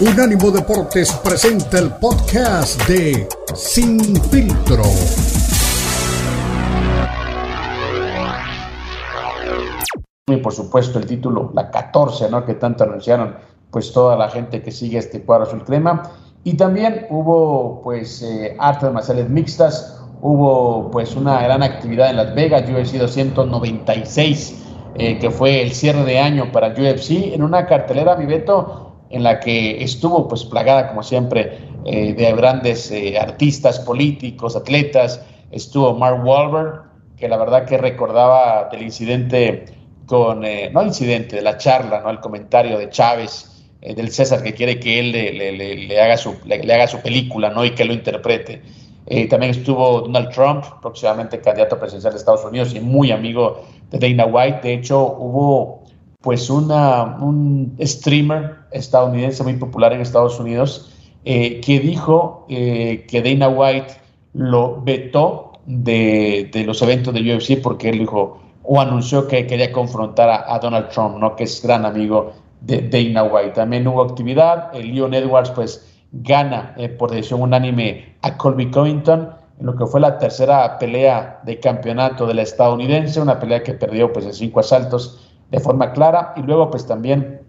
Unánimo Deportes presenta el podcast de Sin Filtro. Y por supuesto el título, la 14, ¿no? Que tanto anunciaron pues toda la gente que sigue este cuadro azul crema. Y también hubo pues eh, artes marciales mixtas, hubo pues una gran actividad en Las Vegas, UFC 296, eh, que fue el cierre de año para UFC, en una cartelera, mi Beto, en la que estuvo pues plagada como siempre eh, de grandes eh, artistas, políticos, atletas. Estuvo Mark Wahlberg, que la verdad que recordaba del incidente con, eh, no incidente, de la charla, ¿no? el comentario de Chávez, del César, que quiere que él le, haga, su, le, haga su película ¿no? y que lo interprete. también estuvo Donald Trump, próximamente candidato presidencial de Estados Unidos y muy amigo de Dana White. De hecho, hubo pues una, un streamer estadounidense muy popular en Estados Unidos eh, que dijo eh, que Dana White lo vetó de, los eventos de UFC porque él dijo o anunció que quería confrontar a, Donald Trump, ¿no? que es gran amigo de Dana White. También hubo actividad, el Leon Edwards pues gana eh, por decisión unánime a Colby Covington en lo que fue la tercera pelea de campeonato de la estadounidense, una pelea que perdió pues en cinco asaltos de forma clara. Y luego, pues también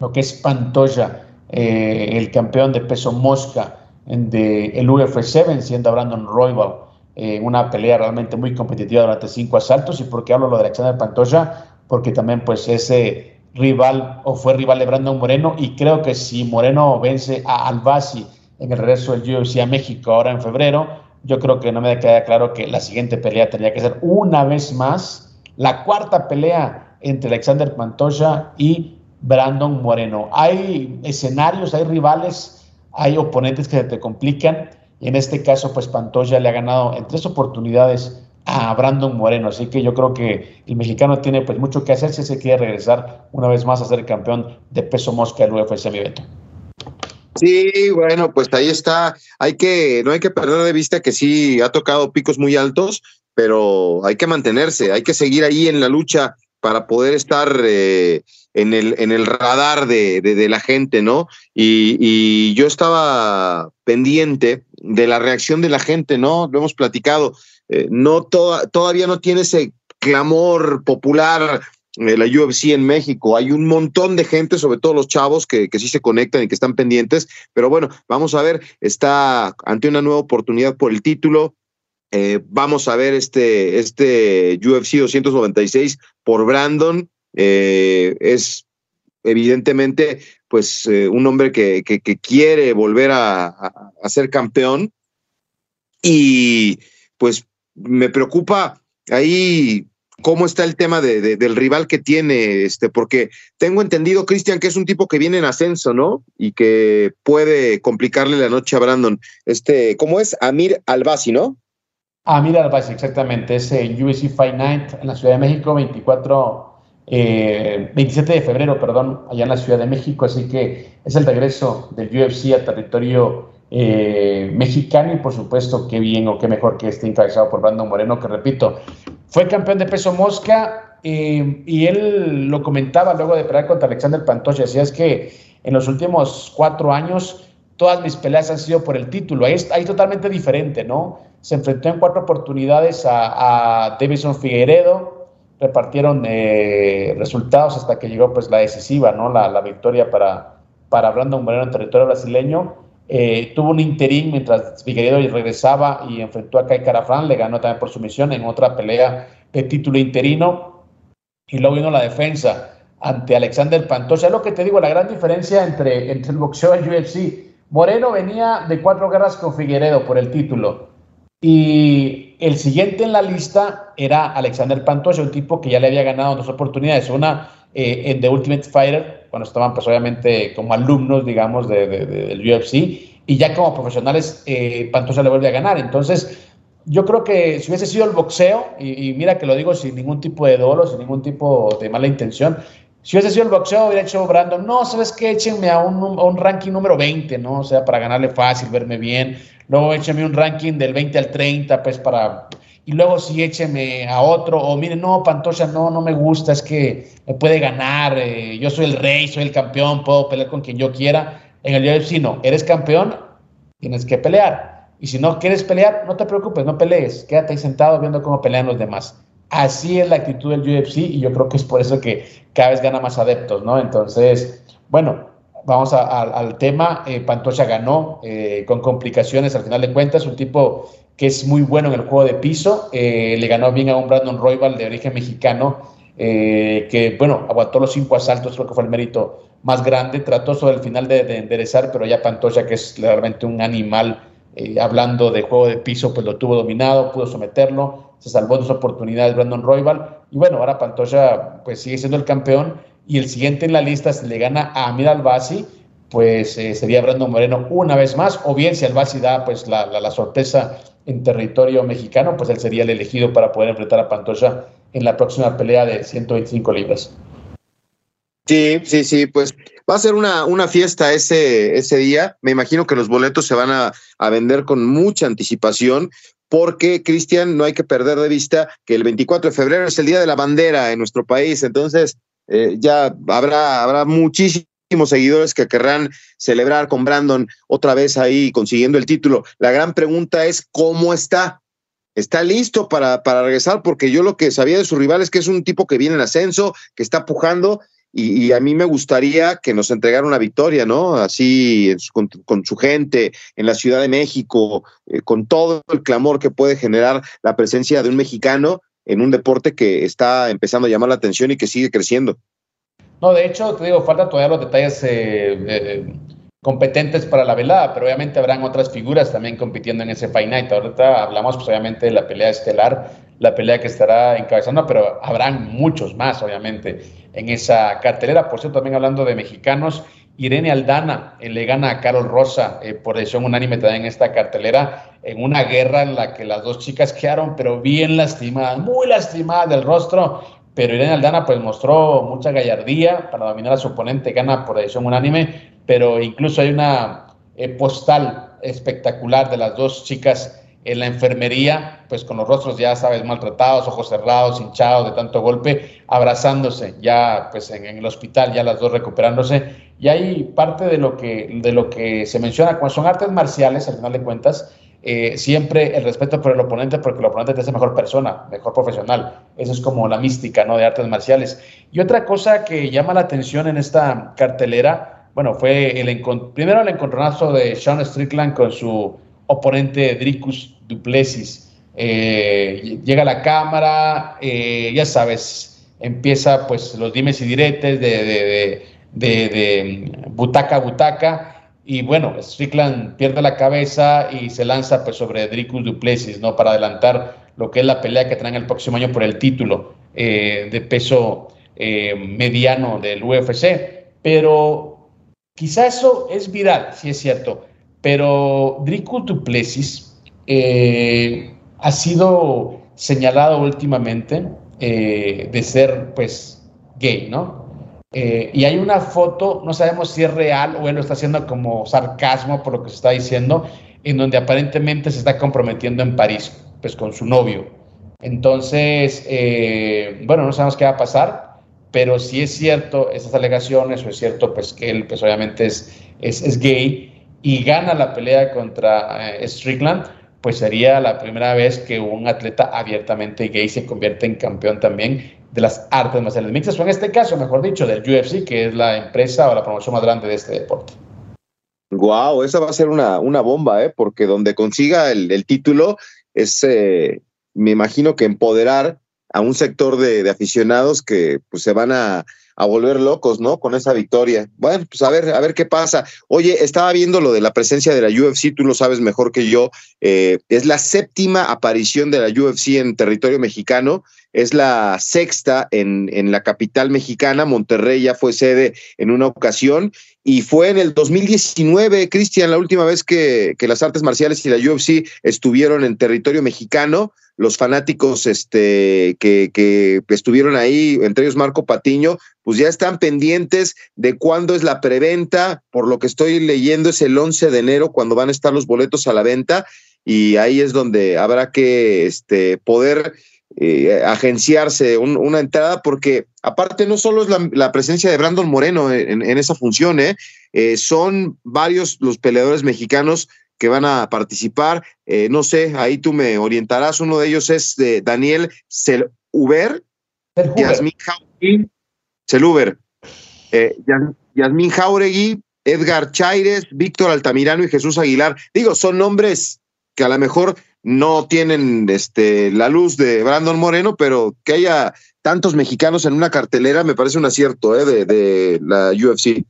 lo que es Pantoya, eh, el campeón de peso mosca del el UFC, venciendo a Brandon Royval en una pelea realmente muy competitiva durante cinco asaltos. ¿Y por qué hablo lo de Alexander Pantoya? Porque también, pues, ese rival o fue rival de Brandon Moreno. Y creo que si Moreno vence a Albasi en el regreso del UFC a México ahora en febrero, yo creo que no me queda claro que la siguiente pelea tendría que ser una vez más la cuarta pelea entre Alexander Pantoja y Brandon Moreno. Hay escenarios, hay rivales, hay oponentes que te complican. En este caso, pues Pantoja le ha ganado en tres oportunidades a Brandon Moreno. Así que yo creo que el mexicano tiene pues mucho que hacer si se quiere regresar una vez más a ser campeón de peso mosca del UFC, mi Beto. Sí, bueno, pues ahí está. Hay que, no hay que perder de vista que sí ha tocado picos muy altos, pero hay que mantenerse, hay que seguir ahí en la lucha para poder estar eh, en, el, en el radar de, de, la gente, ¿no? Y, y, yo estaba pendiente de la reacción de la gente, ¿no? Lo hemos platicado. Eh, no todavía no tiene ese clamor popular eh, la UFC en México. Hay un montón de gente, sobre todo los chavos, que, que sí se conectan y que están pendientes. Pero bueno, vamos a ver, está ante una nueva oportunidad por el título. Eh, vamos a ver este, este UFC 296 por Brandon. Eh, es evidentemente pues eh, un hombre que, que, quiere volver a, a, ser campeón y pues me preocupa ahí cómo está el tema de, del rival que tiene, este, porque tengo entendido, Cristian, que es un tipo que viene en ascenso, ¿no? Y que puede complicarle la noche a Brandon. Este, ¿cómo es? Amir Albasi, ¿no? Ah, mira, exactamente, es el UFC Fight Night en la Ciudad de México, 24, 27 eh, de febrero, perdón, allá en la Ciudad de México, así que es el regreso del UFC a territorio eh, mexicano y por supuesto qué bien o qué mejor que esté encabezado por Brandon Moreno, que repito, fue campeón de peso mosca eh, y él lo comentaba luego de pelear contra Alexander Pantoja, decía es que en los últimos cuatro años todas mis peleas han sido por el título. Ahí, ahí totalmente diferente, ¿no? Se enfrentó en cuatro oportunidades a, a Davison Figueredo, repartieron eh, resultados hasta que llegó pues la decisiva, ¿no? La, victoria para, para Brandon Moreno en territorio brasileño. Eh, tuvo un interín mientras Figueredo regresaba y enfrentó a Kai Carafran, le ganó también por sumisión en otra pelea de título interino. Y luego vino la defensa ante Alexander Pantoja. Lo que te digo, la gran diferencia entre, entre el boxeo y el UFC Moreno venía de cuatro guerras con Figueredo por el título. Y el siguiente en la lista era Alexander Pantoja, un tipo que ya le había ganado dos oportunidades. Una eh, en The Ultimate Fighter, cuando estaban pues obviamente como alumnos, digamos, de, del UFC. Y ya como profesionales, eh, Pantoja le vuelve a ganar. Entonces, yo creo que si hubiese sido el boxeo, y, y, mira que lo digo sin ningún tipo de dolo, sin ningún tipo de mala intención, si hubiese sido el boxeo, hubiera hecho Brandon, no, ¿sabes qué? Échenme a un, ranking número 20, ¿no? O sea, para ganarle fácil, verme bien. Luego échenme un ranking del 20 al 30, pues para... Y luego sí échenme a otro, o miren, no, Pantocha, no, no me gusta, es que me puede ganar, eh, yo soy el rey, soy el campeón, puedo pelear con quien yo quiera. En el UFC no, eres campeón, tienes que pelear. Y si no quieres pelear, no te preocupes, no pelees, quédate ahí sentado viendo cómo pelean los demás. Así es la actitud del UFC y yo creo que es por eso que cada vez gana más adeptos, ¿no? Entonces, bueno, vamos al tema. Eh, Pantocha ganó eh, con complicaciones al final de cuentas, un tipo que es muy bueno en el juego de piso, eh, le ganó bien a un Brandon Royal de origen mexicano, que, bueno, aguantó los cinco asaltos, creo que fue el mérito más grande, trató sobre el final de, de enderezar, pero ya Pantocha, que es realmente un animal, hablando de juego de piso, pues lo tuvo dominado, pudo someterlo, se salvó sus oportunidades Brandon Royal, y bueno, ahora Pantocha pues sigue siendo el campeón, y el siguiente en la lista se le gana a Amir Albasi, pues eh, sería Brandon Moreno una vez más, o bien si Albasi da pues la, la, sorpresa en territorio mexicano, pues él sería el elegido para poder enfrentar a Pantoja en la próxima pelea de 125 libras. Sí, sí, sí, pues va a ser una, una fiesta ese, ese día. Me imagino que los boletos se van a, a vender con mucha anticipación, porque, Cristian, no hay que perder de vista que el 24 de febrero es el Día de la Bandera en nuestro país. Entonces, eh, ya habrá, habrá muchísimos seguidores que querrán celebrar con Brandon otra vez ahí consiguiendo el título. La gran pregunta es cómo está. ¿Está listo para, para regresar? Porque yo lo que sabía de su rival es que es un tipo que viene en ascenso, que está pujando y, a mí me gustaría que nos entregara una victoria, ¿no? Así con, su gente en la Ciudad de México, eh, con todo el clamor que puede generar la presencia de un mexicano en un deporte que está empezando a llamar la atención y que sigue creciendo. No, de hecho, te digo, falta todavía los detalles eh, eh, competentes para la velada, pero obviamente habrán otras figuras también compitiendo en ese Fight Night. Ahorita hablamos pues, obviamente de la pelea estelar, la pelea que estará encabezando, pero habrán muchos más, obviamente, en esa cartelera. Por cierto, también hablando de mexicanos, Irene Aldana eh, le gana a Carol Rosa eh, por decisión unánime también en esta cartelera, en una guerra en la que las dos chicas quedaron, pero bien lastimadas, muy lastimadas del rostro. Pero Irene Aldana pues mostró mucha gallardía para dominar a su oponente, gana por decisión unánime, pero incluso hay una eh, postal espectacular de las dos chicas en la enfermería, pues con los rostros ya sabes maltratados, ojos cerrados, hinchados de tanto golpe, abrazándose ya pues en, el hospital, ya las dos recuperándose y hay parte de lo que, de lo que se menciona, cuando son artes marciales, al final de cuentas, eh, siempre el respeto por el oponente, porque el oponente te hace mejor persona, mejor profesional. Eso es como la mística ¿no? de artes marciales. Y otra cosa que llama la atención en esta cartelera, bueno, fue el primero el encontronazo de Sean Strickland con su oponente Dricus Duplessis. Eh, llega a la cámara, eh, ya sabes, empieza pues los dimes y diretes de de, butaca a butaca. Y bueno, Strickland pierde la cabeza y se lanza pues, sobre Dricus Duplessis, ¿no? Para adelantar lo que es la pelea que traen el próximo año por el título eh, de peso mediano del UFC. Pero quizá eso es viral, si es cierto. Pero Dricus Duplessis eh, ha sido señalado últimamente de ser, pues, gay, ¿no? Eh, y hay una foto, no sabemos si es real o él lo está haciendo como sarcasmo por lo que se está diciendo, en donde aparentemente se está comprometiendo en París, pues con su novio. Entonces, eh, bueno, no sabemos qué va a pasar, pero si es cierto esas alegaciones, o es cierto pues que él pues obviamente es, es, gay y gana la pelea contra eh, Strickland, pues sería la primera vez que un atleta abiertamente gay se convierte en campeón también de las artes marciales mixtas, o en este caso, mejor dicho, del UFC, que es la empresa o la promoción más grande de este deporte. Wow, esa va a ser una, una bomba, ¿eh? porque donde consiga el, título es, eh, me imagino que empoderar a un sector de, aficionados que pues, se van a, a volver locos, ¿no? Con esa victoria. Bueno, pues a ver, a ver qué pasa. Oye, estaba viendo lo de la presencia de la UFC, tú lo sabes mejor que yo. Eh, es la séptima aparición de la UFC en territorio mexicano, es la sexta en, en la capital mexicana. Monterrey ya fue sede en una ocasión y fue en el 2019, Cristian, la última vez que, que las artes marciales y la UFC estuvieron en territorio mexicano los fanáticos este, que, que, estuvieron ahí, entre ellos Marco Patiño, pues ya están pendientes de cuándo es la preventa. Por lo que estoy leyendo, es el 11 de enero cuando van a estar los boletos a la venta y ahí es donde habrá que este, poder eh, agenciarse una entrada, porque aparte no solo es la, presencia de Brandon Moreno en, esa función, ¿eh? ¿eh? son varios los peleadores mexicanos que van a participar. No sé, ahí tú me orientarás. Uno de ellos es de Daniel Seluber, Yasmin Jauregui, Seluber, Yasmin Jauregui, Edgar Chaires, Víctor Altamirano y Jesús Aguilar. Digo, son nombres que a lo mejor no tienen este, la luz de Brandon Moreno, pero que haya tantos mexicanos en una cartelera me parece un acierto ¿eh? de, la UFC.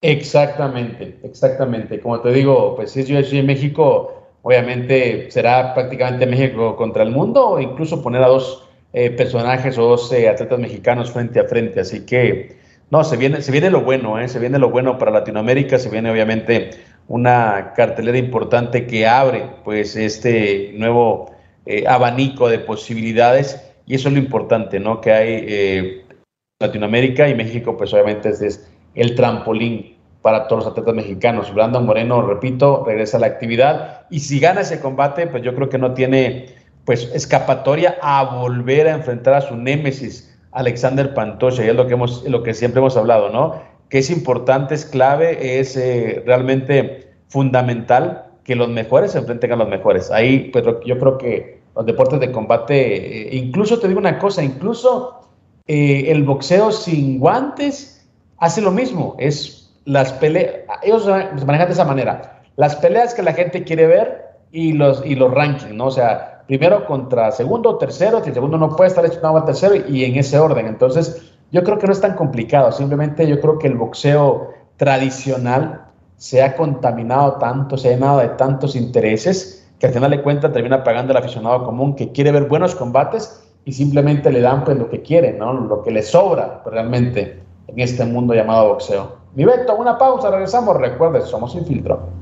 Exactamente, exactamente. Como te digo, pues si es UFC en México, obviamente será prácticamente México contra el mundo o incluso poner a dos eh, personajes o dos eh, atletas mexicanos frente a frente. Así que, no, se viene, se viene lo bueno, ¿eh? se viene lo bueno para Latinoamérica, se viene obviamente una cartelera importante que abre pues este nuevo eh, abanico de posibilidades y eso es lo importante, ¿no? Que hay eh, Latinoamérica y México pues obviamente es, el trampolín para todos los atletas mexicanos. Brandon Moreno, repito, regresa a la actividad y si gana ese combate pues yo creo que no tiene pues escapatoria a volver a enfrentar a su némesis Alexander Pantocha y es lo que hemos lo que siempre hemos hablado, ¿no? Que es importante, es clave, es eh, realmente fundamental que los mejores se enfrenten a los mejores. Ahí, pues yo creo que los deportes de combate, eh, incluso te digo una cosa, incluso eh, el boxeo sin guantes hace lo mismo, es las peleas, ellos se manejan de esa manera, las peleas que la gente quiere ver y los, y los rankings, ¿no? O sea, primero contra segundo, tercero, si el segundo no puede estar hecho al tercero y en ese orden. Entonces, yo creo que no es tan complicado, simplemente yo creo que el boxeo tradicional se ha contaminado tanto, se ha llenado de tantos intereses que al final de cuentas termina pagando el aficionado común que quiere ver buenos combates y simplemente le dan pues lo que quiere, ¿no? Lo que le sobra realmente en este mundo llamado boxeo. Mi Beto, una pausa, regresamos. Recuerde, somos Sin Filtro.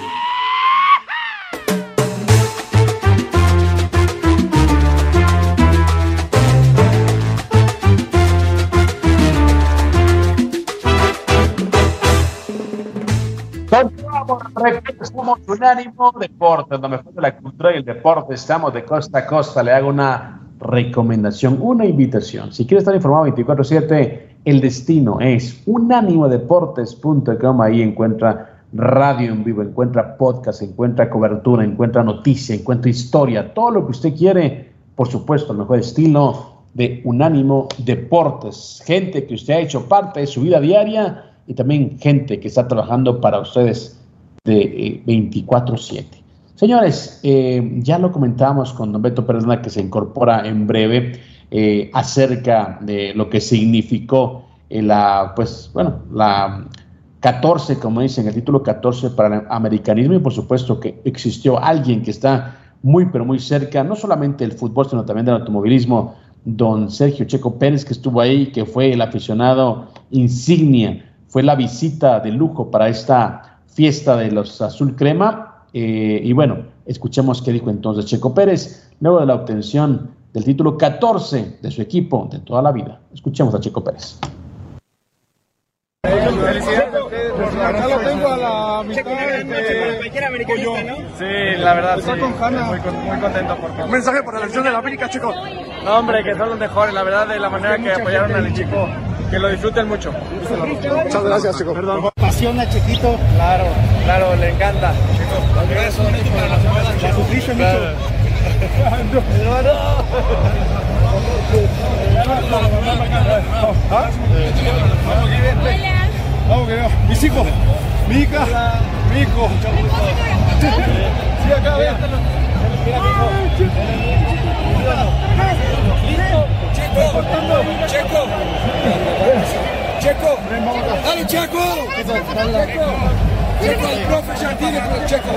Somos Unánimo Deportes, lo mejor de la cultura y el deporte. Estamos de costa a costa. Le hago una recomendación, una invitación. Si quiere estar informado 24-7, el destino es unánimodeportes.com. Ahí encuentra radio en vivo, encuentra podcast, encuentra cobertura, encuentra noticia, encuentra historia, todo lo que usted quiere. Por supuesto, el mejor estilo de Unánimo Deportes. Gente que usted ha hecho parte de su vida diaria y también gente que está trabajando para ustedes de 24-7. Eh, Señores, eh, ya lo comentábamos con Don Beto Pérez, que se incorpora en breve eh, acerca de lo que significó la, pues, bueno, la 14, como dicen, el título 14 para el americanismo y por supuesto que existió alguien que está muy, pero muy cerca, no solamente del fútbol, sino también del automovilismo, don Sergio Checo Pérez, que estuvo ahí, que fue el aficionado insignia, fue la visita de lujo para esta fiesta de los azul crema. Eh, y bueno, escuchemos qué dijo entonces Checo Pérez luego de la obtención del título 14 de su equipo de toda la vida. Escuchemos a Checo Pérez. Acá lo tengo a la mitad Sí, la verdad, sí. Muy, muy contento por Un mensaje para la elección de la América, Checo. No, hombre, que son los mejores, la verdad, de la manera que apoyaron al equipo que lo disfruten mucho. Muchas gracias, chicos. Perdón. Apasiona, Chiquito. Claro, claro, le encanta. La sufriste mucho. Vamos que veo. Mis hijos. Mi hija. Mi hijo. Sí, acá, vea. Listo. Checo. Checo. Checo, dale Checo. Checo, el profe Jardine con Checo.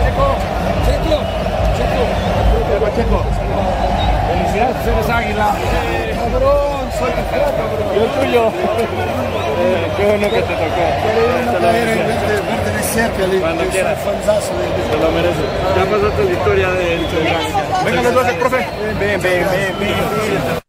Checo, Checo, Checo. Checo. Felicidades, eres águila. Cabrón, soy tu cabrón. Y el tuyo. Eh, qué bueno que te tocó. Cuando quieras. Te lo mereces. Ya pasaste la historia del Venga, les doy profe. Ven, ven, ven, ven.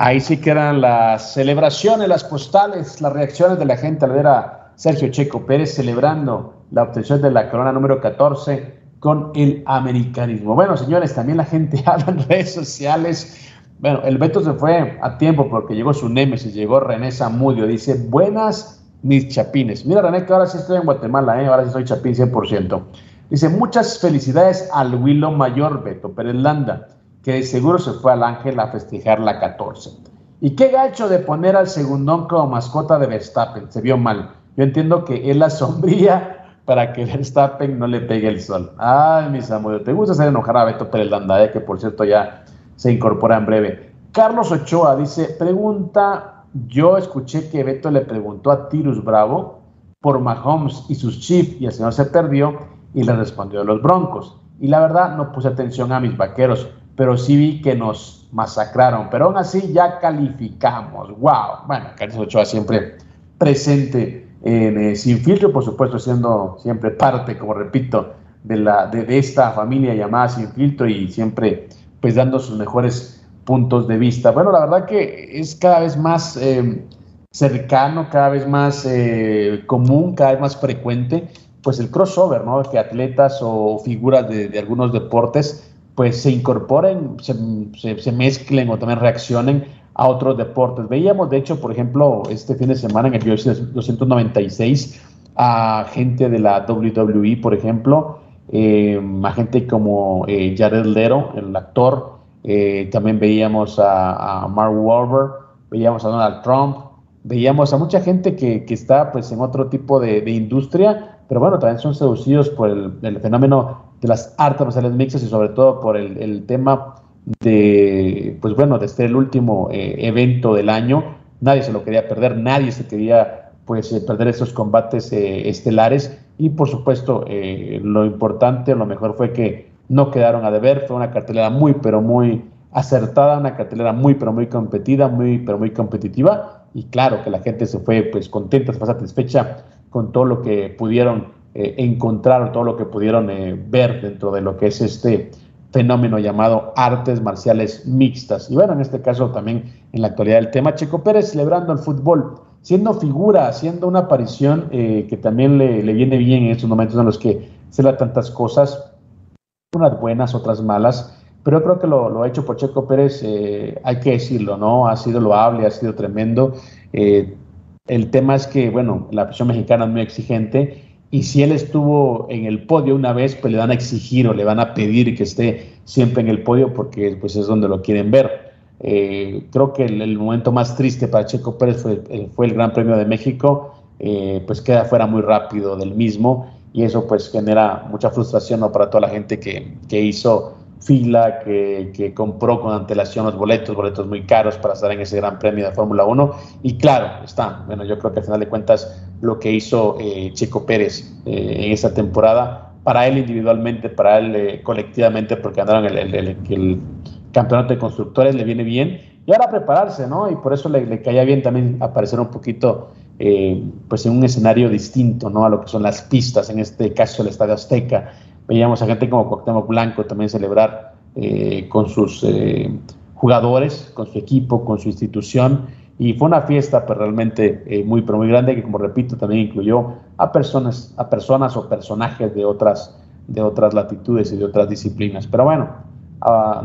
Ahí sí que eran las celebraciones, las postales, las reacciones de la gente al ver a Sergio Checo Pérez celebrando la obtención de la corona número 14 con el americanismo. Bueno, señores, también la gente habla en redes sociales. Bueno, el Beto se fue a tiempo porque llegó su némesis, llegó René Zamudio. Dice, buenas mis chapines. Mira, René, que ahora sí estoy en Guatemala, ¿eh? ahora sí soy chapín 100%. Dice, muchas felicidades al Willow Mayor, Beto Pérez Landa que seguro se fue al Ángel a festejar la 14. Y qué gacho de poner al segundón como mascota de Verstappen, se vio mal. Yo entiendo que es la sombría para que Verstappen no le pegue el sol. Ay, mis amores, te gusta hacer enojar a Beto Pérez Landa, que por cierto ya se incorpora en breve. Carlos Ochoa dice, pregunta, yo escuché que Beto le preguntó a Tirus Bravo por Mahomes y sus chips y el señor se perdió y le respondió a los Broncos. Y la verdad no puse atención a mis vaqueros pero sí vi que nos masacraron. Pero aún así ya calificamos. ¡Wow! Bueno, Carlos Ochoa siempre presente en eh, Sin Filtro, por supuesto, siendo siempre parte, como repito, de, la, de, esta familia llamada Sin Filtro y siempre pues dando sus mejores puntos de vista. Bueno, la verdad que es cada vez más eh, cercano, cada vez más eh, común, cada vez más frecuente, pues el crossover, ¿no? Que atletas o figuras de algunos deportes pues se incorporen, se, se, mezclen o también reaccionen a otros deportes. Veíamos, de hecho, por ejemplo, este fin de semana en el UFC 296 a gente de la WWE, por ejemplo, eh, a gente como eh, Jared Leto, el actor, eh, también veíamos a, Mark Wahlberg, veíamos a Donald Trump, veíamos a mucha gente que, que está pues en otro tipo de, industria, pero bueno, también son seducidos por el, fenómeno de las artes marciales mixtas y sobre todo por el, tema de, pues bueno, de este el último eh, evento del año. Nadie se lo quería perder, nadie se quería pues eh, perder estos combates eh, estelares. Y por supuesto lo importante, lo mejor fue que no quedaron a deber, fue una cartelera muy pero muy acertada, una cartelera muy pero muy competida, muy pero muy competitiva. Y claro que la gente se fue pues contenta, se fue satisfecha con todo lo que pudieron eh, encontrar todo lo que pudieron eh, ver dentro de lo que es este fenómeno llamado artes marciales mixtas. Y bueno, en este caso también en la actualidad del tema, Checo Pérez celebrando el fútbol, siendo figura, haciendo una aparición eh, que también le, le, viene bien en estos momentos en los que se da tantas cosas, unas buenas, otras malas, pero creo que lo, lo ha hecho por Checo Pérez, hay que decirlo, ¿no? Ha sido loable, ha sido tremendo. El tema es que, bueno, la presión mexicana es muy exigente y si él estuvo en el podio una vez, pues le van a exigir o le van a pedir que esté siempre en el podio porque pues es donde lo quieren ver. Eh, creo que el, momento más triste para Checo Pérez fue, eh, el Gran Premio de México, eh, pues queda fuera muy rápido del mismo y eso pues genera mucha frustración ¿no? para toda la gente que, que hizo fila, que, que, compró con antelación los boletos, boletos muy caros para estar en ese Gran Premio de Fórmula 1. Y claro, está, bueno, yo creo que al final de cuentas lo que hizo eh, Checo Pérez eh, en esa temporada, para él individualmente, para él eh, colectivamente, porque ganaron el, el, el, el, campeonato de constructores, le viene bien. Y ahora prepararse, ¿no? Y por eso le, le caía bien también aparecer un poquito, eh, pues en un escenario distinto, ¿no? A lo que son las pistas, en este caso el Estadio Azteca veíamos a gente como Cuauhtémoc Blanco también celebrar eh, con sus eh, jugadores, con su equipo, con su institución, y fue una fiesta pues, realmente eh, muy, pero muy grande que, como repito, también incluyó a personas, a personas o personajes de otras, de otras latitudes y de otras disciplinas. Pero bueno, a,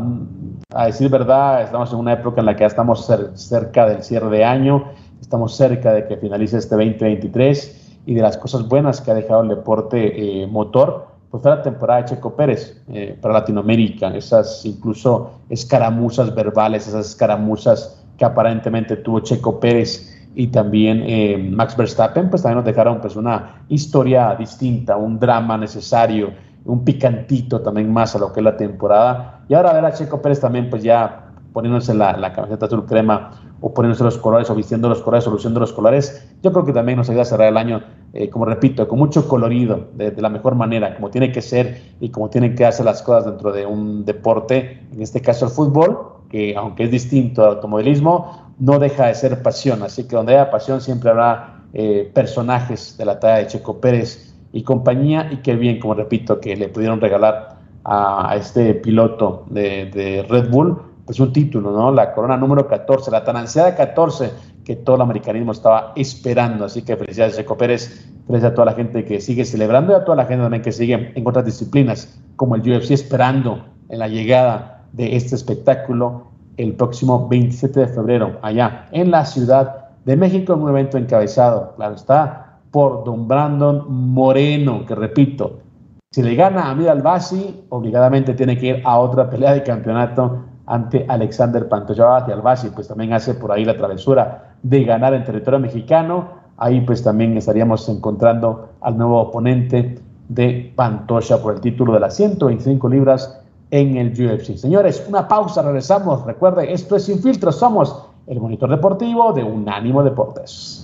a decir verdad, estamos en una época en la que ya estamos cer cerca del cierre de año, estamos cerca de que finalice este 2023 y de las cosas buenas que ha dejado el deporte eh, motor pues fue la temporada de Checo Pérez eh, para Latinoamérica, esas incluso escaramuzas verbales, esas escaramuzas que aparentemente tuvo Checo Pérez y también eh, Max Verstappen, pues también nos dejaron pues una historia distinta, un drama necesario, un picantito también más a lo que es la temporada. Y ahora ver a Checo Pérez también pues ya poniéndose la, la camiseta azul crema o poniéndose los colores o vistiendo los colores o luciendo los colores, yo creo que también nos ayuda a cerrar el año, eh, como repito, con mucho colorido, de, la mejor manera, como tiene que ser y como tienen que hacer las cosas dentro de un deporte, en este caso el fútbol, que aunque es distinto al automovilismo, no deja de ser pasión. Así que donde haya pasión siempre habrá eh, personajes de la talla de Checo Pérez y compañía, y qué bien, como repito, que le pudieron regalar a, este piloto de, de Red Bull pues un título, ¿no? La corona número 14, la tan ansiada 14 que todo el americanismo estaba esperando. Así que felicidades, Checo Pérez. Felicidades a toda la gente que sigue celebrando y a toda la gente también que sigue en otras disciplinas, como el UFC, esperando en la llegada de este espectáculo el próximo 27 de febrero, allá en la Ciudad de México, en un evento encabezado, claro está, por don Brandon Moreno, que repito, si le gana a Amir Albasi, obligadamente tiene que ir a otra pelea de campeonato ante Alexander Pantoja y Albasi, pues también hace por ahí la travesura de ganar en territorio mexicano. Ahí pues también estaríamos encontrando al nuevo oponente de Pantoja por el título de las 125 libras en el UFC. Señores, una pausa, regresamos. Recuerde, esto es Sin Filtro, somos el monitor deportivo de Unánimo Deportes.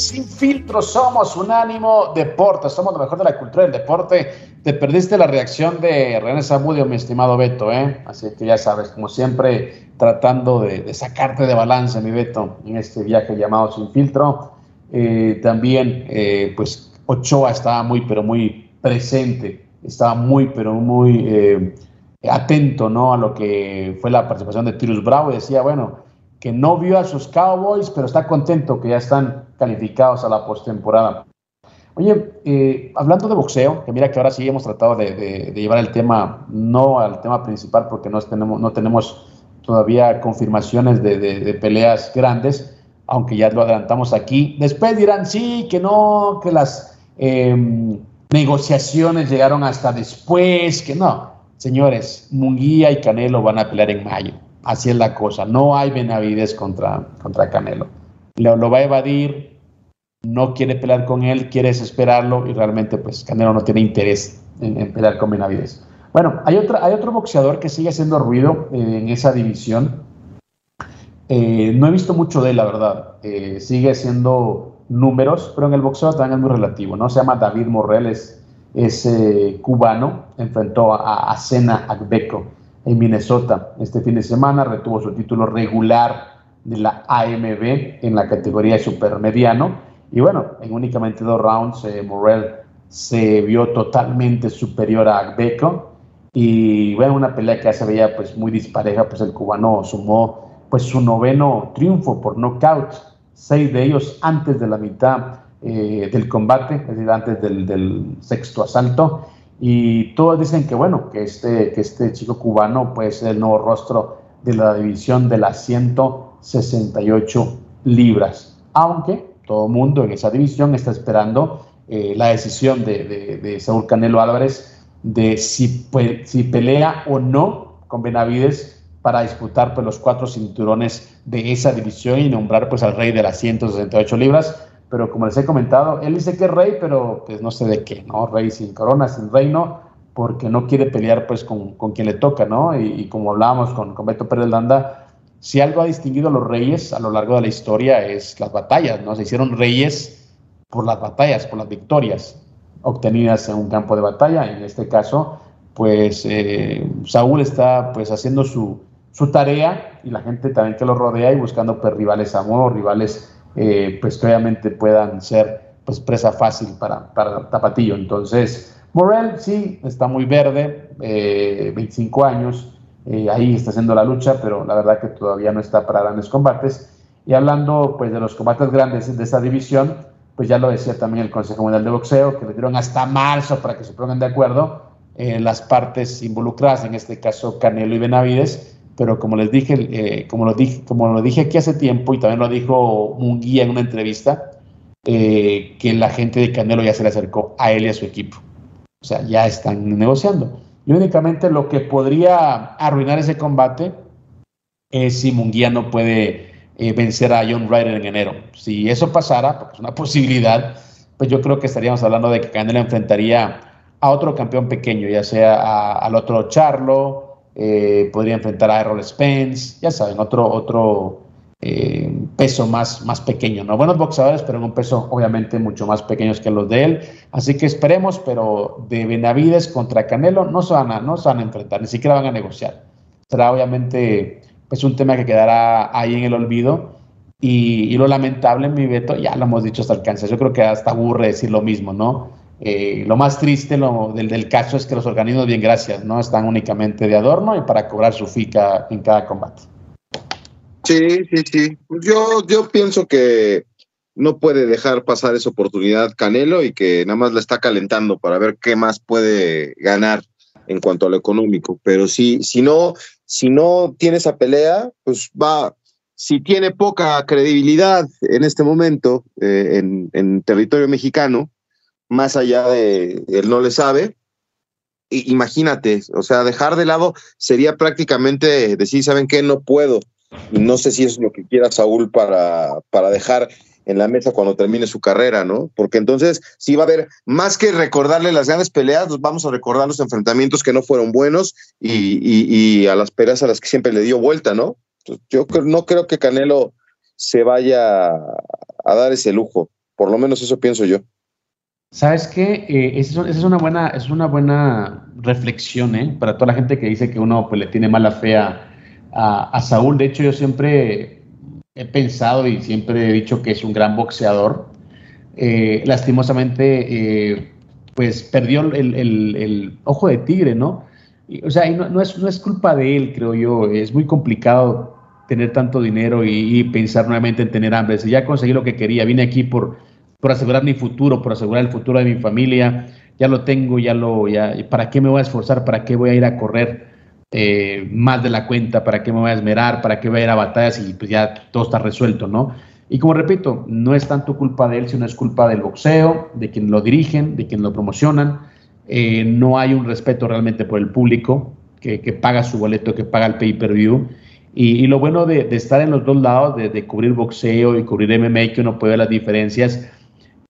Sin Filtro, somos Unánimo Deporte, somos lo mejor de la cultura del deporte. Te perdiste la reacción de René Zamudio, mi estimado Beto, ¿eh? Así que ya sabes, como siempre, tratando de, sacarte de balance, mi Beto, en este viaje llamado Sin Filtro. Eh, también, eh, pues, Ochoa estaba muy, pero muy presente, estaba muy, pero muy eh, atento, ¿no? A lo que fue la participación de Tirus Bravo y decía, bueno, que no vio a sus Cowboys, pero está contento que ya están calificados a la postemporada. Oye, eh, hablando de boxeo, que mira que ahora sí hemos tratado de, llevar el tema, no al tema principal, porque no tenemos, no tenemos todavía confirmaciones de, peleas grandes, aunque ya lo adelantamos aquí. Después dirán, sí, que no, que las em, negociaciones llegaron hasta después, que no. Señores, Munguía y Canelo van a pelear en mayo así es la cosa. No hay Benavides contra, contra Canelo. Lo, lo va a evadir, no quiere pelear con él, quiere desesperarlo y realmente pues Canelo no tiene interés en, pelear con Benavides. Bueno, hay, otra, hay otro boxeador que sigue haciendo ruido eh, en esa división. Eh, no he visto mucho de él, la verdad. Eh, sigue haciendo números, pero en el boxeo también es muy relativo, ¿no? Se llama David Morrell, es, cubano, enfrentó a, a Sena Agbeco en Minnesota. Este fin de semana retuvo su título regular de la AMB en la categoría supermediano. Y bueno, en únicamente dos rounds, eh, Morel se vio totalmente superior a Agbeco. Y bueno, una pelea que se veía pues muy dispareja, pues el cubano sumó pues su noveno triunfo por knockout, seis de ellos antes de la mitad eh, del combate, es decir, antes del sexto asalto. Y todos dicen que, bueno, que este, que este chico cubano puede ser el nuevo rostro de la división de las 168 libras. Aunque todo el mundo en esa división está esperando eh, la decisión de, de, Saúl Canelo Álvarez de si, si pelea o no con Benavides para disputar pues, los cuatro cinturones de esa división y nombrar pues, al rey de las 168 libras pero como les he comentado, él dice que es rey, pero pues no sé de qué, ¿no? Rey sin corona, sin reino, porque no quiere pelear pues con, con quien le toca, ¿no? Y, como hablábamos con, con Beto Pérez Landa, si algo ha distinguido a los reyes a lo largo de la historia es las batallas, ¿no? Se hicieron reyes por las batallas, por las victorias obtenidas en un campo de batalla. En este caso, pues eh, Saúl está pues haciendo su, su tarea y la gente también que lo rodea y buscando pues rivales a modo, rivales eh, pues obviamente puedan ser pues presa fácil para, para Tapatillo. Entonces, Morel sí está muy verde, 25 eh, años, Eh, ahí está haciendo la lucha, pero la verdad que todavía no está para grandes combates. Y hablando pues de los combates grandes de esta división, pues ya lo decía también el Consejo Mundial de Boxeo, que le dieron hasta marzo para que se pongan de acuerdo eh, las partes involucradas, en este caso Canelo y Benavides, pero como les dije, eh, como, lo dije, como lo dije aquí hace tiempo y también lo dijo Munguía en una entrevista, eh, que la gente de Canelo ya se le acercó a él y a su equipo. O sea, ya están negociando. Y únicamente lo que podría arruinar ese combate es si Munguía no puede eh, vencer a John Ryder en enero. Si eso pasara, porque es una posibilidad, pues yo creo que estaríamos hablando de que Canelo enfrentaría a otro campeón pequeño, ya sea al otro Charlo, eh, podría enfrentar a Errol Spence, ya saben, otro, otro eh, peso más, más pequeño, ¿no? Buenos boxeadores, pero en un peso obviamente mucho más pequeños que los de él. Así que esperemos, pero de Benavides contra Canelo no se van a, no se van a enfrentar, ni siquiera van a negociar. Será obviamente pues un tema que quedará ahí en el olvido. Y, lo lamentable, mi Beto, ya lo hemos dicho hasta el cáncer. Yo creo que hasta aburre decir lo mismo, ¿no? Eh, lo más triste del, caso es que los organismos, bien gracias, ¿no? Están únicamente de adorno y para cobrar su fica en cada combate. Sí, sí, sí. Yo, yo pienso que no puede dejar pasar esa oportunidad Canelo y que nada más la está calentando para ver qué más puede ganar en cuanto a lo económico. Pero si, si no, si no tiene esa pelea, pues va, si tiene poca credibilidad en este momento eh, en territorio mexicano, más allá de él no le sabe. imagínate, o sea, dejar de lado sería prácticamente decir, ¿saben qué? No puedo. Y no sé si es lo que quiera Saúl para, para dejar en la mesa cuando termine su carrera, ¿no? Porque entonces sí va a haber, más que recordarle las grandes peleas, vamos a recordar los enfrentamientos que no fueron buenos y, y, a las peleas a las que siempre le dio vuelta, ¿no? yo no creo que Canelo se vaya a dar ese lujo, por lo menos eso pienso yo. ¿Sabes qué? Eh, esa, es una buena, es una buena reflexión ¿eh? para toda la gente que dice que uno pues, le tiene mala fe a, a, Saúl. De hecho, yo siempre he pensado y siempre he dicho que es un gran boxeador. Eh, lastimosamente, eh, pues perdió el, el, ojo de tigre, ¿no? o sea, no, no, es, no es culpa de él, creo yo. Es muy complicado tener tanto dinero y, y pensar nuevamente en tener hambre. Si ya conseguí lo que quería, vine aquí por por asegurar mi futuro, por asegurar el futuro de mi familia, ya lo tengo, ya lo, ya, ¿para qué me voy a esforzar? ¿Para qué voy a ir a correr eh, más de la cuenta? ¿Para qué me voy a esmerar? ¿Para qué voy a ir a batallas? Y pues ya todo está resuelto, ¿no? Y como repito, no es tanto culpa de él, sino es culpa del boxeo, de quien lo dirigen, de quien lo promocionan. Eh, no hay un respeto realmente por el público que, paga su boleto, que paga el pay-per-view. Y, lo bueno de, estar en los dos lados, de, de, cubrir boxeo y cubrir MMA, que uno puede ver las diferencias,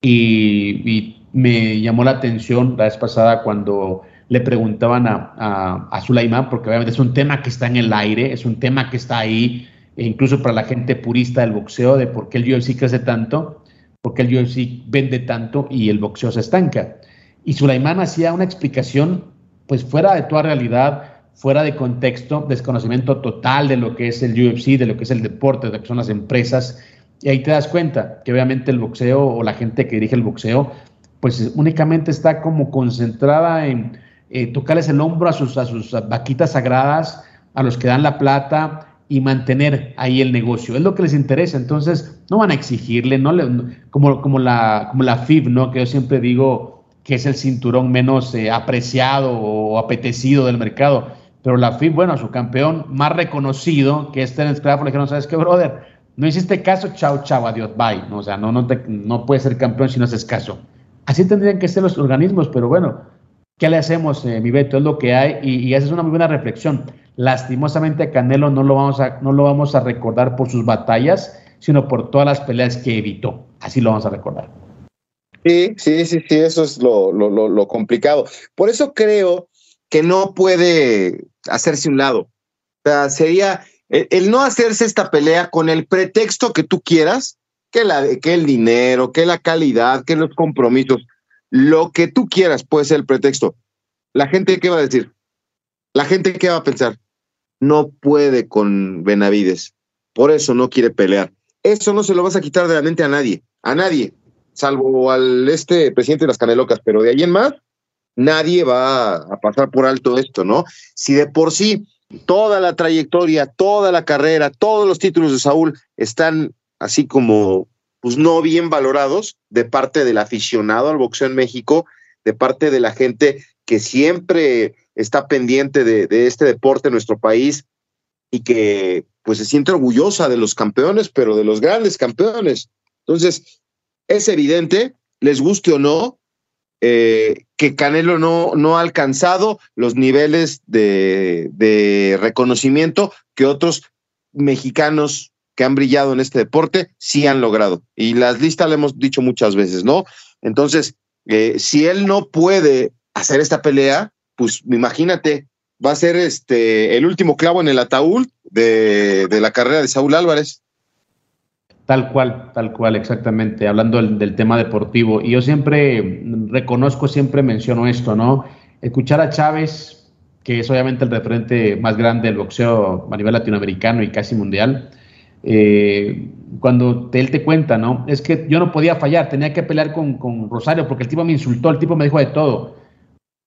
y, me llamó la atención la vez pasada cuando le preguntaban a, a, Sulaimán, porque obviamente es un tema que está en el aire, es un tema que está ahí, e incluso para la gente purista del boxeo, de por qué el UFC crece tanto, por qué el UFC vende tanto y el boxeo se estanca. Y Sulaimán hacía una explicación, pues fuera de toda realidad, fuera de contexto, desconocimiento total de lo que es el UFC, de lo que es el deporte, de lo que son las empresas, y ahí te das cuenta que obviamente el boxeo o la gente que dirige el boxeo, pues únicamente está como concentrada en eh, tocarles el hombro a sus, a sus vaquitas sagradas, a los que dan la plata y mantener ahí el negocio. Es lo que les interesa. Entonces, no van a exigirle, no le, como, como, la, como la FIB, ¿no? Que yo siempre digo que es el cinturón menos eh, apreciado o apetecido del mercado. Pero la FIB, bueno, su campeón más reconocido, que es Terence Crawford, le dijeron, ¿sabes qué, brother? No hiciste caso, chao, chao, adiós, bye. O sea, no, no, te, no puedes ser campeón si no haces caso. Así tendrían que ser los organismos, pero bueno, ¿qué le hacemos, eh, mi Beto? Es lo que hay y, y, esa es una muy buena reflexión. Lastimosamente a Canelo no lo, vamos a, no lo vamos a recordar por sus batallas, sino por todas las peleas que evitó. Así lo vamos a recordar. Sí, sí, sí, sí, eso es lo, lo, lo, lo complicado. Por eso creo que no puede hacerse un lado. O sea, sería, el, no hacerse esta pelea con el pretexto que tú quieras, que, el dinero, que la calidad, que los compromisos, lo que tú quieras puede ser el pretexto. La gente, ¿qué va a decir? La gente, ¿qué va a pensar? No puede con Benavides, por eso no quiere pelear. Eso no se lo vas a quitar de la mente a nadie, a nadie, salvo al este presidente de las Canelocas, pero de ahí en más, nadie va a pasar por alto esto, ¿no? Si de por sí toda la trayectoria, toda la carrera, todos los títulos de Saúl están así como, pues no bien valorados de parte del aficionado al boxeo en México, de parte de la gente que siempre está pendiente de, de este deporte en nuestro país y que pues se siente orgullosa de los campeones, pero de los grandes campeones. Entonces, es evidente, les guste o no, eh, que Canelo no, no ha alcanzado los niveles de, de, reconocimiento que otros mexicanos que han brillado en este deporte sí han logrado. Y las listas le hemos dicho muchas veces, ¿no? Entonces, eh, si él no puede hacer esta pelea, pues imagínate, va a ser este el último clavo en el ataúd de, de la carrera de Saúl Álvarez. Tal cual, tal cual, exactamente, hablando del, tema deportivo. Y yo siempre reconozco, siempre menciono esto, ¿no? Escuchar a Chávez, que es obviamente el referente más grande del boxeo a nivel latinoamericano y casi mundial, eh, cuando él te cuenta, ¿no? Es que yo no podía fallar, tenía que pelear con, con Rosario porque el tipo me insultó, el tipo me dijo de todo.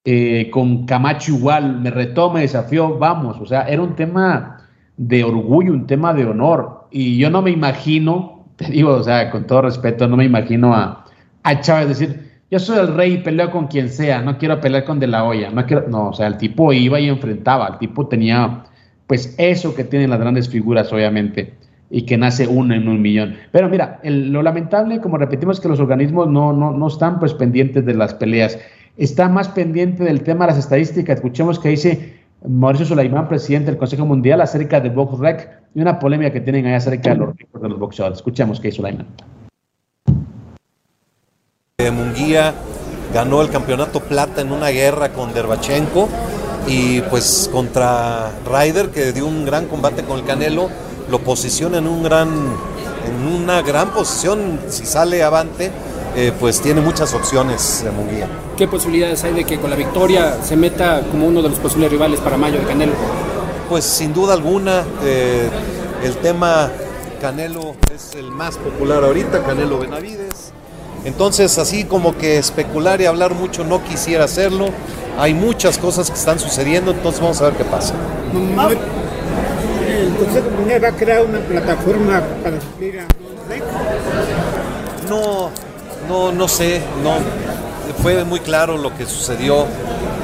Eh, con Camacho igual, me retó, me desafió, vamos, o sea, era un tema de orgullo, un tema de honor. Y yo no me imagino, te digo, o sea, con todo respeto, no me imagino a, a Chávez decir, yo soy el rey y peleo con quien sea, no quiero pelear con De La Hoya, no quiero, no, o sea, el tipo iba y enfrentaba, el tipo tenía, pues eso que tienen las grandes figuras, obviamente, y que nace uno en un millón. Pero mira, lo lamentable, como repetimos, es que los organismos no, no, no están pues pendientes de las peleas, está más pendiente del tema de las estadísticas, escuchemos que dice Mauricio Sulaimán, presidente del Consejo Mundial, acerca de BoxRec y una polémica que tienen ahí acerca de los récords de los boxeadores. Escuchemos que Sulaimán. Munguía ganó el campeonato plata en una guerra con Derbachenko y pues contra Ryder que dio un gran combate con el Canelo lo posiciona en un gran en una gran posición si sale avante eh, pues tiene muchas opciones de Munguía. ¿Qué posibilidades hay de que con la victoria se meta como uno de los posibles rivales para Mayo de Canelo? Pues sin duda alguna, eh, el tema Canelo es el más popular ahorita, Canelo Benavides. Entonces, así como que especular y hablar mucho no quisiera hacerlo. Hay muchas cosas que están sucediendo, entonces vamos a ver qué pasa. ¿El Consejo Mundial va a crear una plataforma para suplir a No, no, no sé, no. Fue muy claro lo que sucedió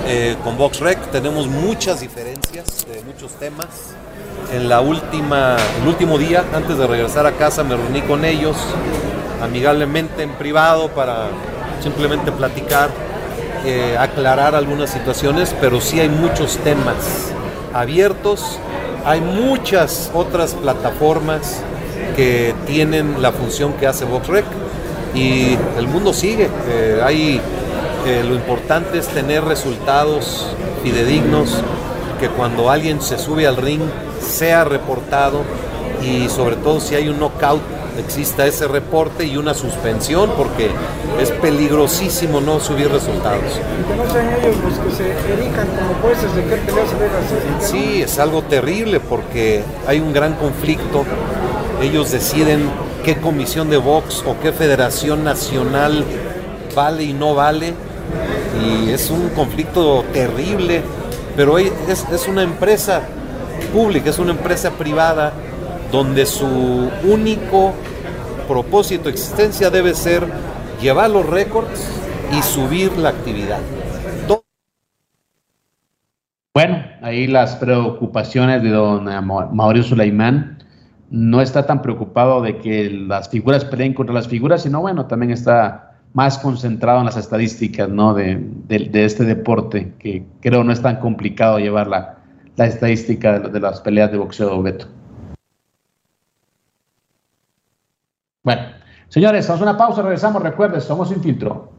eh, con VoxRec. Tenemos muchas diferencias de muchos temas. En la última, el último día, antes de regresar a casa, me reuní con ellos amigablemente en privado para simplemente platicar, eh, aclarar algunas situaciones, pero sí hay muchos temas abiertos. Hay muchas otras plataformas que tienen la función que hace VoxRec y el mundo sigue. Eh, hay, eh, lo importante es tener resultados fidedignos, que cuando alguien se sube al ring sea reportado y sobre todo si hay un knockout exista ese reporte y una suspensión porque es peligrosísimo no subir resultados. Que no sean ellos los que se erijan como jueces de qué debe hacer. Sí, es algo terrible porque hay un gran conflicto. Ellos deciden qué comisión de box o qué federación nacional vale y no vale. Y es un conflicto terrible, pero es, es una empresa pública, es una empresa privada donde su único propósito, existencia debe ser llevar los récords y subir la actividad. Bueno, ahí las preocupaciones de don Mauricio Sulaimán. No está tan preocupado de que las figuras peleen contra las figuras, sino bueno, también está más concentrado en las estadísticas ¿no? de, de, este deporte, que creo no es tan complicado llevar la, la estadística de, de las peleas de boxeo, Beto. Bueno, señores, hacemos una pausa, regresamos. Recuerden, somos sin filtro.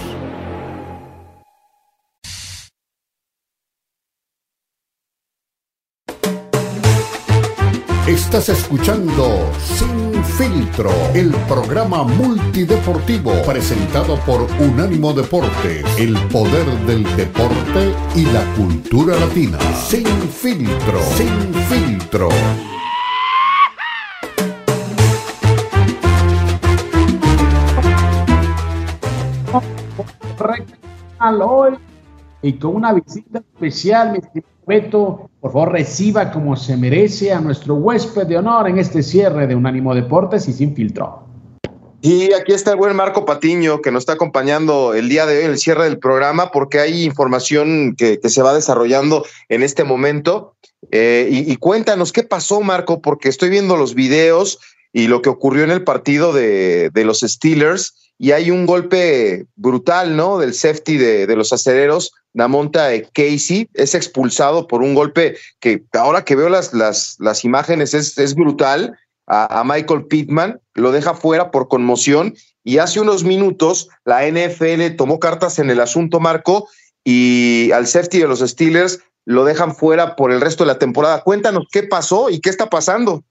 Estás escuchando Sin Filtro, el programa multideportivo presentado por Unánimo Deporte, el poder del deporte y la cultura latina. Sin Filtro, Sin Filtro. hoy y con una visita especial, mi Beto, por favor reciba como se merece a nuestro huésped de honor en este cierre de Unánimo Deportes y Sin Filtro. Y aquí está el buen Marco Patiño que nos está acompañando el día de hoy en el cierre del programa porque hay información que, se va desarrollando en este momento. Eh, y, y, cuéntanos qué pasó, Marco, porque estoy viendo los videos y lo que ocurrió en el partido de, de los Steelers y hay un golpe brutal, ¿no? Del safety de, de los acereros, Namonta Casey, es expulsado por un golpe que ahora que veo las, las, las imágenes es, es brutal. A, a, Michael Pittman, lo deja fuera por conmoción y hace unos minutos la NFL tomó cartas en el asunto, Marco, y al safety de los Steelers lo dejan fuera por el resto de la temporada. Cuéntanos qué pasó y qué está pasando.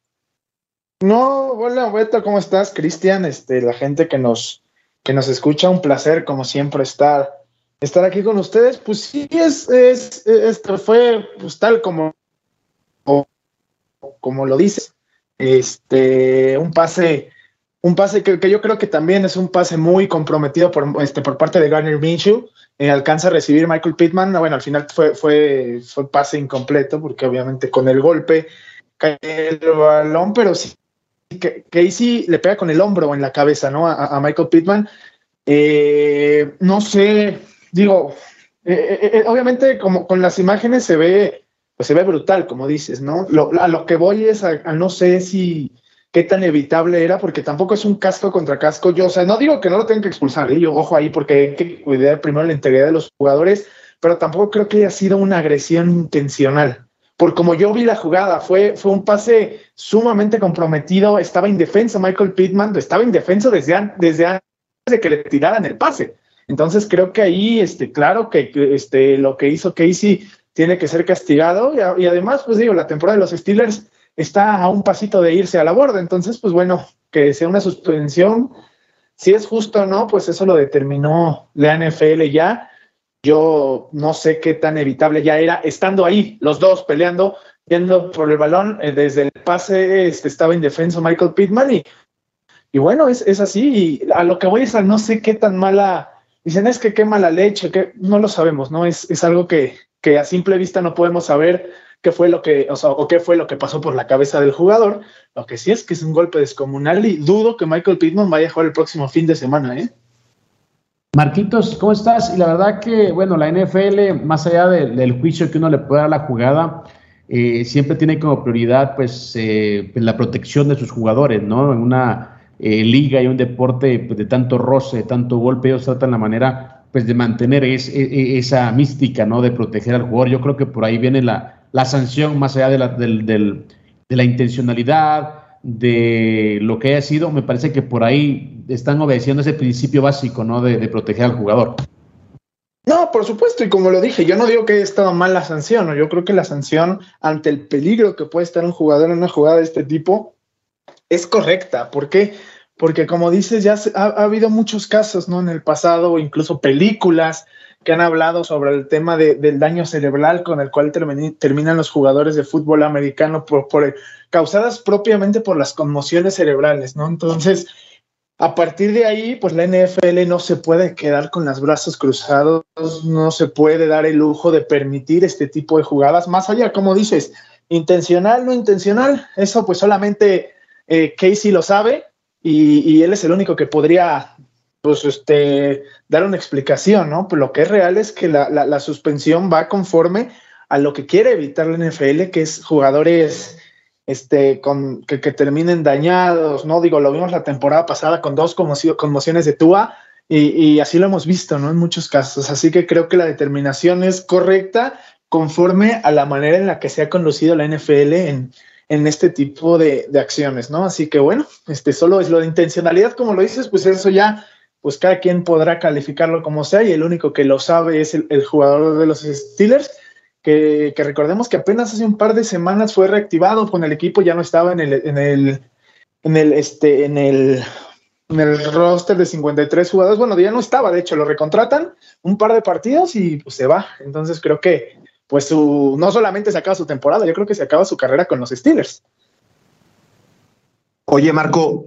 No, hola Beto, ¿cómo estás? Cristian, este, la gente que nos, que nos escucha. Un placer, como siempre, estar, estar aquí con ustedes. Pues sí, es, es esto fue pues, tal como, como lo dices. Este, un pase, un pase que, que, yo creo que también es un pase muy comprometido por, este, por parte de Garner Minshew. Eh, alcanza a recibir Michael Pittman. Bueno, al final fue, fue, fue pase incompleto porque obviamente con el golpe cae el balón, pero sí que Casey le pega con el hombro en la cabeza, ¿no? A, Michael Pittman. Eh, no sé, digo, eh, eh, eh, obviamente como con las imágenes se ve, pues se ve brutal, como dices, ¿no? Lo, a lo que voy es a, no sé si qué tan evitable era, porque tampoco es un casco contra casco. Yo, o sea, no digo que no lo tengan que expulsar, yo ojo ahí, porque hay que cuidar primero la integridad de los jugadores, pero tampoco creo que haya sido una agresión intencional por como yo vi la jugada, fue, fue un pase sumamente comprometido, estaba indefenso Michael Pittman, estaba indefenso desde, desde antes de que le tiraran el pase. Entonces creo que ahí, este, claro que este, lo que hizo Casey tiene que ser castigado y, y, además, pues digo, la temporada de los Steelers está a un pasito de irse a la borda, entonces, pues bueno, que sea una suspensión, si es justo o no, pues eso lo determinó la NFL ya yo no sé qué tan evitable ya era, estando ahí los dos peleando, yendo por el balón, eh, desde el pase este, estaba indefenso Michael Pittman y, y bueno, es, es, así. Y a lo que voy es a no sé qué tan mala, dicen es que qué mala leche, que no lo sabemos, ¿no? Es, es algo que, que a simple vista no podemos saber qué fue lo que, o sea, o qué fue lo que pasó por la cabeza del jugador. Lo que sí es que es un golpe descomunal y dudo que Michael Pittman vaya a jugar el próximo fin de semana, ¿eh? Marquitos, ¿cómo estás? Y la verdad que, bueno, la NFL, más allá de, del juicio que uno le puede dar a la jugada, eh, siempre tiene como prioridad, pues, eh, la protección de sus jugadores, ¿no? En una eh, liga y un deporte pues, de tanto roce, de tanto golpe, ellos tratan la manera, pues, de mantener es, es, esa mística, ¿no? De proteger al jugador. Yo creo que por ahí viene la, la sanción, más allá de la, del, del, de la intencionalidad, de lo que haya sido, me parece que por ahí están obedeciendo ese principio básico, ¿no? De, proteger al jugador. No, por supuesto, y como lo dije, yo no digo que haya estado mal la sanción, ¿no? yo creo que la sanción ante el peligro que puede estar un jugador en una jugada de este tipo es correcta. ¿Por qué? Porque como dices, ya ha, ha habido muchos casos, ¿no? En el pasado, incluso películas que han hablado sobre el tema de, del daño cerebral con el cual termin, terminan los jugadores de fútbol americano por, por, causadas propiamente por las conmociones cerebrales, ¿no? Entonces, a partir de ahí, pues la NFL no se puede quedar con los brazos cruzados, no se puede dar el lujo de permitir este tipo de jugadas, más allá, como dices, intencional, no intencional, eso pues solamente eh, Casey lo sabe y, y él es el único que podría pues este, dar una explicación, ¿no? Pues lo que es real es que la, la, la, suspensión va conforme a lo que quiere evitar la NFL, que es jugadores este, con, que, terminen dañados, ¿no? Digo, lo vimos la temporada pasada con dos conmociones de Tua y, y, así lo hemos visto, ¿no? En muchos casos. Así que creo que la determinación es correcta conforme a la manera en la que se ha conducido la NFL en, en este tipo de, de acciones, ¿no? Así que bueno, este solo es lo de intencionalidad, como lo dices, pues eso ya pues cada quien podrá calificarlo como sea y el único que lo sabe es el, jugador de los Steelers que, recordemos que apenas hace un par de semanas fue reactivado con el equipo, ya no estaba en el, en el, en el, este, en el, en el roster de 53 jugadores. Bueno, ya no estaba, de hecho, lo recontratan un par de partidos y pues se va. Entonces creo que pues su, no solamente se acaba su temporada, yo creo que se acaba su carrera con los Steelers. Oye, Marco,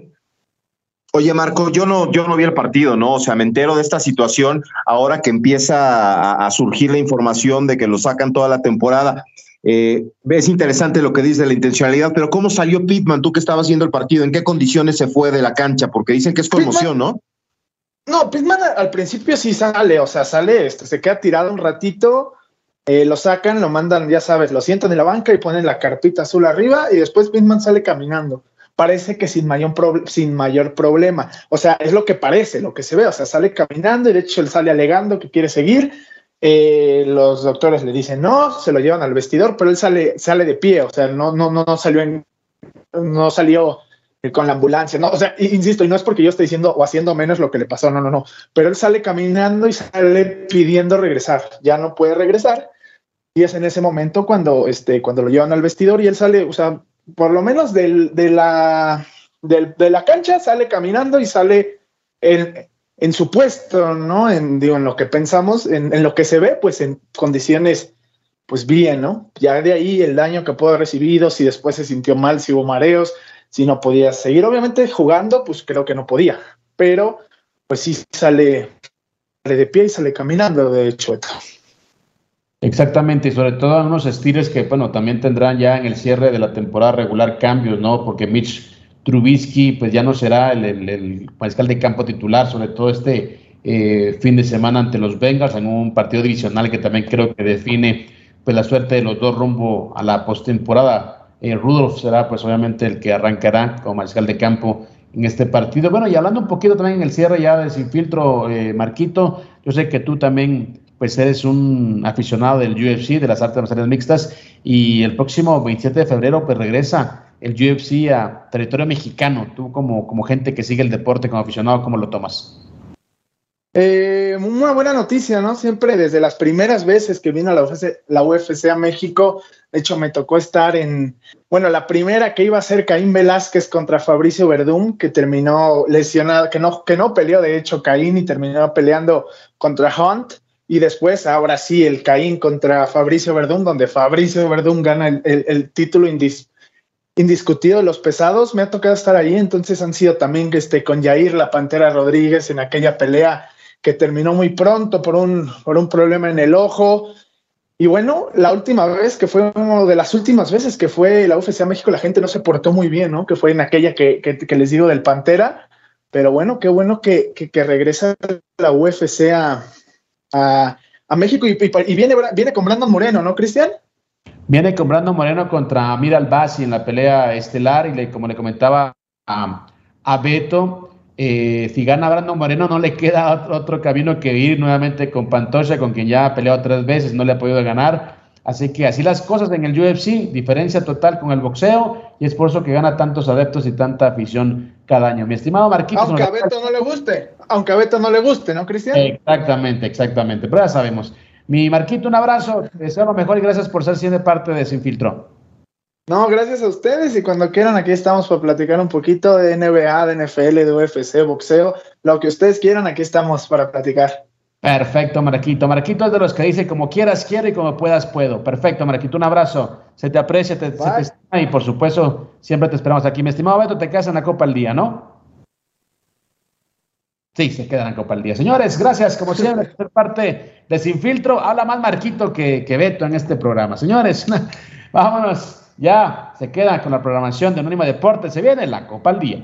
Oye, Marco, yo no, yo no vi el partido, ¿no? O sea, me entero de esta situación ahora que empieza a, surgir la información de que lo sacan toda la temporada. Eh, es interesante lo que dice la intencionalidad, pero ¿cómo salió Pitman? Tú que estabas viendo el partido, ¿en qué condiciones se fue de la cancha? Porque dicen que es conmoción, ¿no? No, Pitman al principio sí sale, o sea, sale, este, se queda tirado un ratito, eh, lo sacan, lo mandan, ya sabes, lo sientan en la banca y ponen la carpita azul arriba y después Pitman sale caminando parece que sin mayor, sin mayor problema. O sea, es lo que parece, lo que se ve. O sea, sale caminando y de hecho él sale alegando que quiere seguir. Eh, los doctores le dicen no, se lo llevan al vestidor, pero él sale, sale de pie. O sea, no, no, no, no salió en, no salió con la ambulancia, no, o sea, insisto, y no es porque yo esté diciendo o haciendo menos lo que le pasó, no, no, no, pero él sale caminando y sale pidiendo regresar, ya no puede regresar, y es en ese momento cuando, este, cuando lo llevan al vestidor y él sale, o sea, por lo menos de, la, de la cancha, sale caminando y sale en, en su puesto, ¿no? En, digo, en lo que pensamos, en, lo que se ve, pues en condiciones, pues bien, ¿no? Ya de ahí el daño que pudo haber recibido, si después se sintió mal, si hubo mareos, si no podía seguir. Obviamente jugando, pues creo que no podía, pero pues sí sale, sale de pie y sale caminando, de hecho. Exactamente, y sobre todo unos estilos que, bueno, también tendrán ya en el cierre de la temporada regular cambios, ¿no? Porque Mitch Trubisky, pues ya no será el, el, mariscal de campo titular, sobre todo este eh, fin de semana ante los Bengals, en un partido divisional que también creo que define pues la suerte de los dos rumbo a la postemporada. Eh, Rudolph será, pues obviamente, el que arrancará como mariscal de campo en este partido. Bueno, y hablando un poquito también en el cierre ya de Sin Filtro, eh, Marquito, yo sé que tú también pues eres un aficionado del UFC, de las artes marciales mixtas, y el próximo 27 de febrero pues regresa el UFC a territorio mexicano. Tú como, como gente que sigue el deporte, como aficionado, ¿cómo lo tomas? Eh, una buena noticia, ¿no? Siempre desde las primeras veces que vino la UFC, a México, de hecho me tocó estar en, bueno, la primera que iba a ser Caín Velázquez contra Fabricio Verdún, que terminó lesionado, que no, que no peleó de hecho Caín y terminó peleando contra Hunt. Y después, ahora sí, el Caín contra Fabricio Verdún, donde Fabricio Verdún gana el, título indiscutido de los pesados. Me ha tocado estar ahí, entonces han sido también este, con Jair La Pantera Rodríguez en aquella pelea que terminó muy pronto por un, por un problema en el ojo. Y bueno, la última vez que fue una de las últimas veces que fue la UFC a México, la gente no se portó muy bien, ¿no? Que fue en aquella que, que, les digo del Pantera. Pero bueno, qué bueno que, que regresa la UFC a, a, México y, viene, viene con Brandon Moreno, ¿no, Cristian? Viene con Brandon Moreno contra Mira Albasi en la pelea estelar y como le comentaba a, a Beto, eh, si gana Brandon Moreno no le queda otro, camino que ir nuevamente con Pantocha, con quien ya ha peleado tres veces, no le ha podido ganar. Así que así las cosas en el UFC, diferencia total con el boxeo, y es por eso que gana tantos adeptos y tanta afición cada año. Mi estimado Marquitos. Aunque a Beto no le guste, aunque a Beto no le guste, ¿no, Cristian? Exactamente, exactamente, pero ya sabemos. Mi Marquito, un abrazo, te deseo lo mejor y gracias por ser siendo parte de Sin Filtro. No, gracias a ustedes y cuando quieran aquí estamos para platicar un poquito de NBA, de NFL, de UFC, boxeo, lo que ustedes quieran, aquí estamos para platicar. Perfecto, Marquito. Marquito es de los que dice como quieras, quiero y como puedas, puedo. Perfecto, Marquito. Un abrazo. Se te aprecia, te, se te estima y por supuesto siempre te esperamos aquí. Mi estimado Beto, te quedas en la Copa al Día, ¿no? Sí, se queda en Copa al Día. Señores, gracias como siempre por ser parte de Sin Filtro. Habla más Marquito que, que Beto en este programa. Señores, vámonos. Ya se queda con la programación de Anónima Deportes. Se viene la Copa al Día.